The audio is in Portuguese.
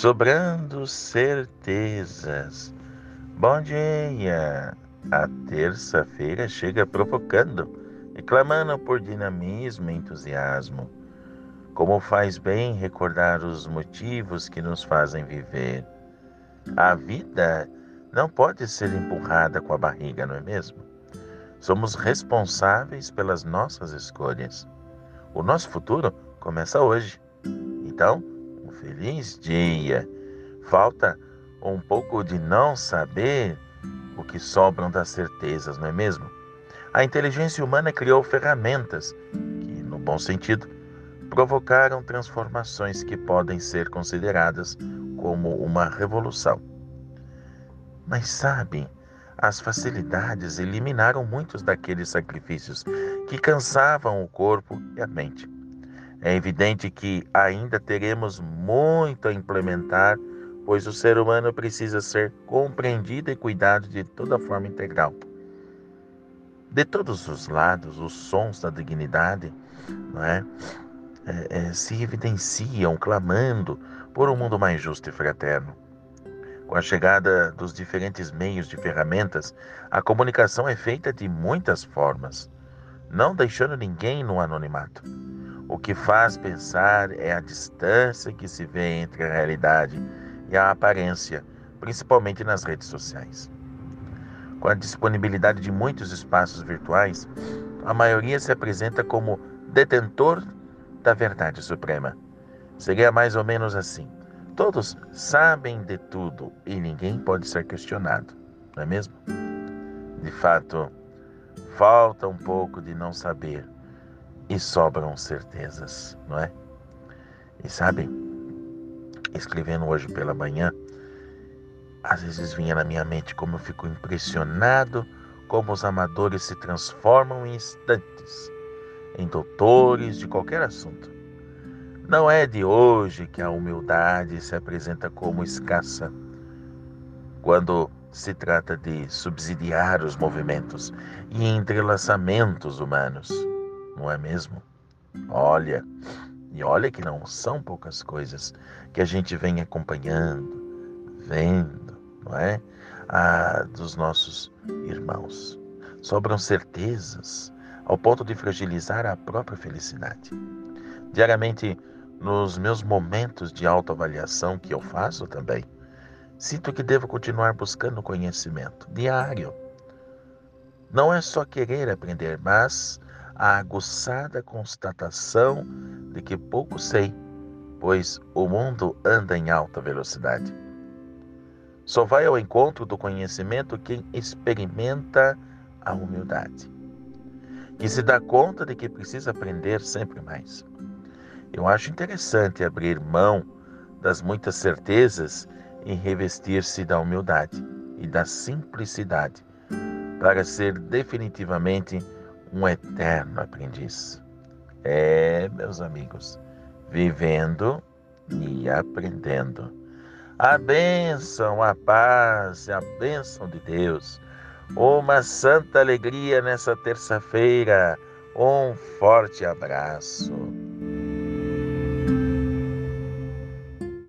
sobrando certezas. Bom dia! A terça-feira chega provocando e clamando por dinamismo e entusiasmo. Como faz bem recordar os motivos que nos fazem viver. A vida não pode ser empurrada com a barriga, não é mesmo? Somos responsáveis pelas nossas escolhas. O nosso futuro começa hoje. Então, feliz dia. Falta um pouco de não saber o que sobram das certezas, não é mesmo? A inteligência humana criou ferramentas que, no bom sentido, provocaram transformações que podem ser consideradas como uma revolução. Mas sabem, as facilidades eliminaram muitos daqueles sacrifícios que cansavam o corpo e a mente. É evidente que ainda teremos muito a implementar, pois o ser humano precisa ser compreendido e cuidado de toda forma integral. De todos os lados, os sons da dignidade não é? É, é, se evidenciam clamando por um mundo mais justo e fraterno. Com a chegada dos diferentes meios de ferramentas, a comunicação é feita de muitas formas, não deixando ninguém no anonimato. O que faz pensar é a distância que se vê entre a realidade e a aparência, principalmente nas redes sociais. Com a disponibilidade de muitos espaços virtuais, a maioria se apresenta como detentor da verdade suprema. Seria mais ou menos assim: todos sabem de tudo e ninguém pode ser questionado, não é mesmo? De fato, falta um pouco de não saber e sobram certezas, não é? E sabem, escrevendo hoje pela manhã, às vezes vinha na minha mente como eu fico impressionado como os amadores se transformam em instantes em doutores de qualquer assunto. Não é de hoje que a humildade se apresenta como escassa quando se trata de subsidiar os movimentos e entrelaçamentos humanos não é mesmo? Olha, e olha que não são poucas coisas que a gente vem acompanhando, vendo, não é? Ah, dos nossos irmãos. Sobram certezas ao ponto de fragilizar a própria felicidade. Diariamente, nos meus momentos de autoavaliação que eu faço também, sinto que devo continuar buscando conhecimento diário. Não é só querer aprender, mas a aguçada constatação de que pouco sei, pois o mundo anda em alta velocidade. Só vai ao encontro do conhecimento quem experimenta a humildade, que se dá conta de que precisa aprender sempre mais. Eu acho interessante abrir mão das muitas certezas e revestir-se da humildade e da simplicidade para ser definitivamente um eterno aprendiz. É, meus amigos, vivendo e aprendendo. A bênção, a paz, a bênção de Deus. Uma santa alegria nessa terça-feira. Um forte abraço.